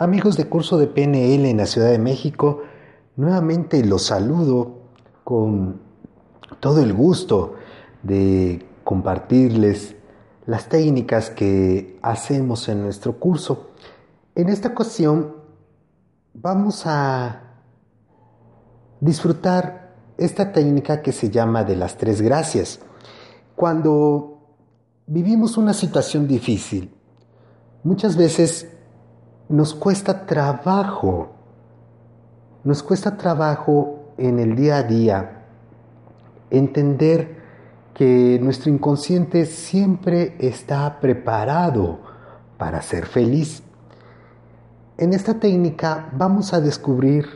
Amigos de curso de PNL en la Ciudad de México, nuevamente los saludo con todo el gusto de compartirles las técnicas que hacemos en nuestro curso. En esta ocasión vamos a disfrutar esta técnica que se llama de las tres gracias. Cuando vivimos una situación difícil, muchas veces nos cuesta trabajo, nos cuesta trabajo en el día a día entender que nuestro inconsciente siempre está preparado para ser feliz. En esta técnica vamos a descubrir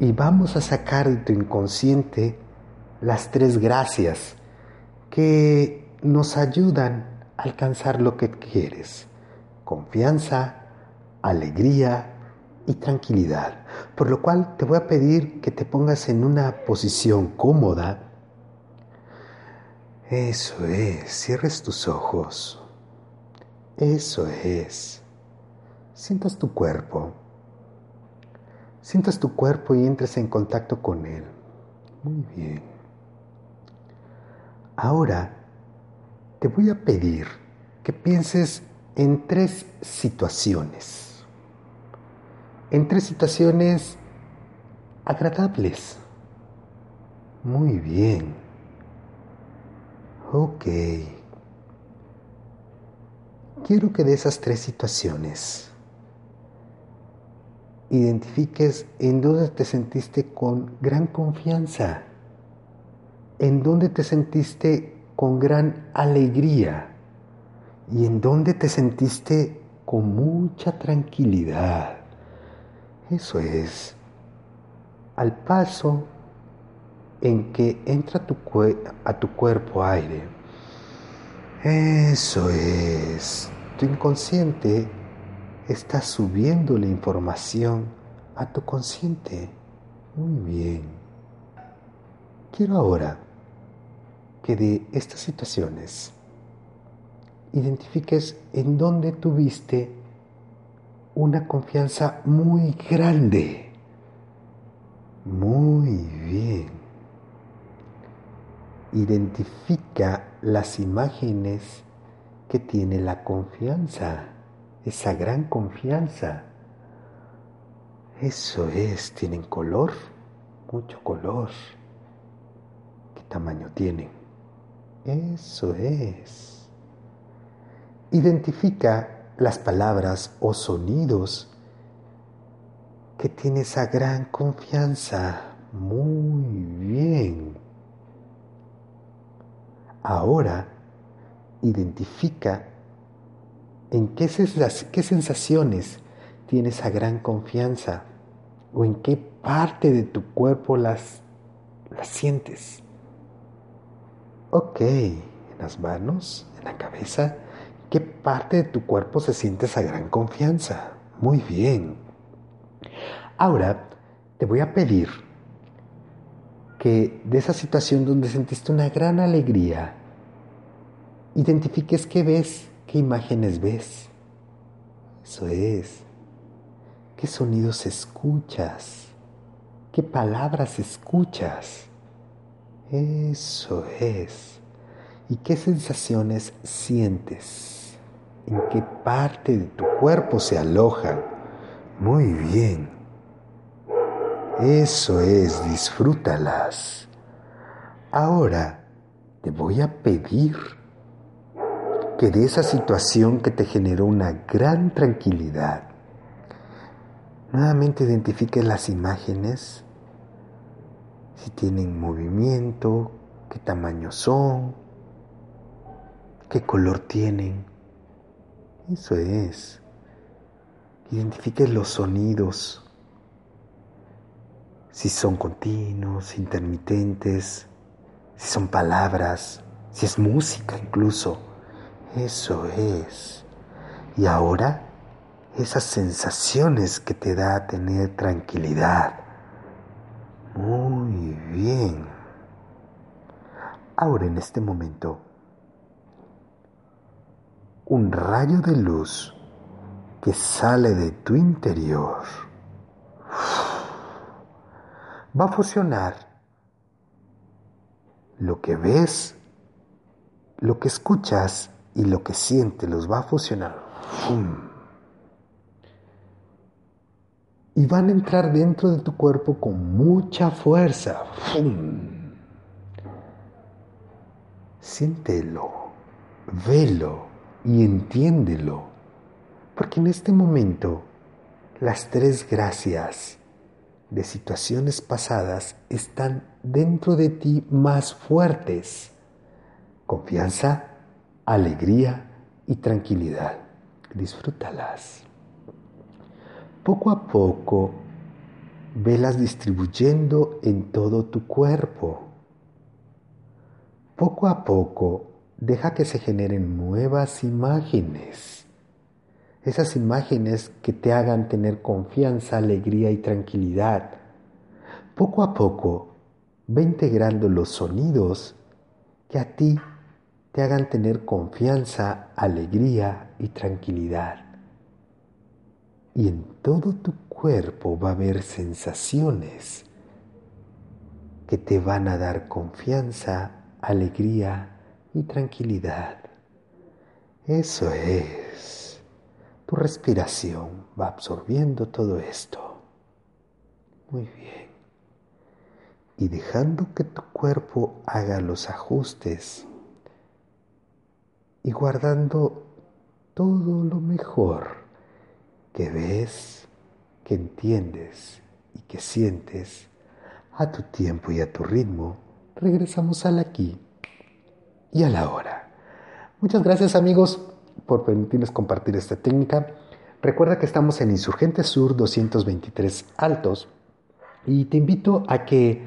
y vamos a sacar de tu inconsciente las tres gracias que nos ayudan a alcanzar lo que quieres. Confianza, alegría y tranquilidad. Por lo cual te voy a pedir que te pongas en una posición cómoda. Eso es, cierres tus ojos. Eso es. Sientas tu cuerpo. Sientas tu cuerpo y entres en contacto con él. Muy bien. Ahora te voy a pedir que pienses en tres situaciones en tres situaciones agradables. Muy bien. Ok. Quiero que de esas tres situaciones identifiques en dónde te sentiste con gran confianza, en dónde te sentiste con gran alegría y en dónde te sentiste con mucha tranquilidad. Eso es. Al paso en que entra a tu cuerpo aire. Eso es. Tu inconsciente está subiendo la información a tu consciente. Muy bien. Quiero ahora que de estas situaciones identifiques en dónde tuviste una confianza muy grande. Muy bien. Identifica las imágenes que tiene la confianza, esa gran confianza. Eso es, tienen color, mucho color. ¿Qué tamaño tienen? Eso es. Identifica las palabras o sonidos que tiene esa gran confianza. Muy bien. Ahora identifica en qué, qué sensaciones tiene esa gran confianza o en qué parte de tu cuerpo las, las sientes. Ok, en las manos, en la cabeza, ¿Qué parte de tu cuerpo se siente esa gran confianza? Muy bien. Ahora te voy a pedir que de esa situación donde sentiste una gran alegría, identifiques qué ves, qué imágenes ves. Eso es. ¿Qué sonidos escuchas? ¿Qué palabras escuchas? Eso es. ¿Y qué sensaciones sientes? en qué parte de tu cuerpo se aloja. Muy bien. Eso es, disfrútalas. Ahora te voy a pedir que de esa situación que te generó una gran tranquilidad, nuevamente identifiques las imágenes, si tienen movimiento, qué tamaño son, qué color tienen. Eso es. Identifique los sonidos, si son continuos, intermitentes, si son palabras, si es música incluso. Eso es. Y ahora, esas sensaciones que te da tener tranquilidad. Muy bien. Ahora en este momento, un rayo de luz que sale de tu interior. Va a fusionar lo que ves, lo que escuchas y lo que sientes, los va a fusionar. Y van a entrar dentro de tu cuerpo con mucha fuerza. Siéntelo, velo y entiéndelo. Porque en este momento las tres gracias de situaciones pasadas están dentro de ti más fuertes. Confianza, alegría y tranquilidad. Disfrútalas. Poco a poco, velas distribuyendo en todo tu cuerpo. Poco a poco, deja que se generen nuevas imágenes esas imágenes que te hagan tener confianza, alegría y tranquilidad. Poco a poco ve integrando los sonidos que a ti te hagan tener confianza, alegría y tranquilidad. Y en todo tu cuerpo va a haber sensaciones que te van a dar confianza, alegría y tranquilidad. Eso es. Tu respiración va absorbiendo todo esto. Muy bien. Y dejando que tu cuerpo haga los ajustes y guardando todo lo mejor que ves, que entiendes y que sientes a tu tiempo y a tu ritmo, regresamos al aquí y a la hora. Muchas gracias amigos por permitirles compartir esta técnica. Recuerda que estamos en Insurgente Sur 223 Altos y te invito a que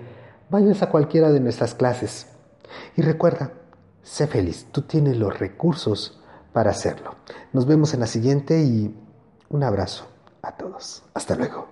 vayas a cualquiera de nuestras clases. Y recuerda, sé feliz, tú tienes los recursos para hacerlo. Nos vemos en la siguiente y un abrazo a todos. Hasta luego.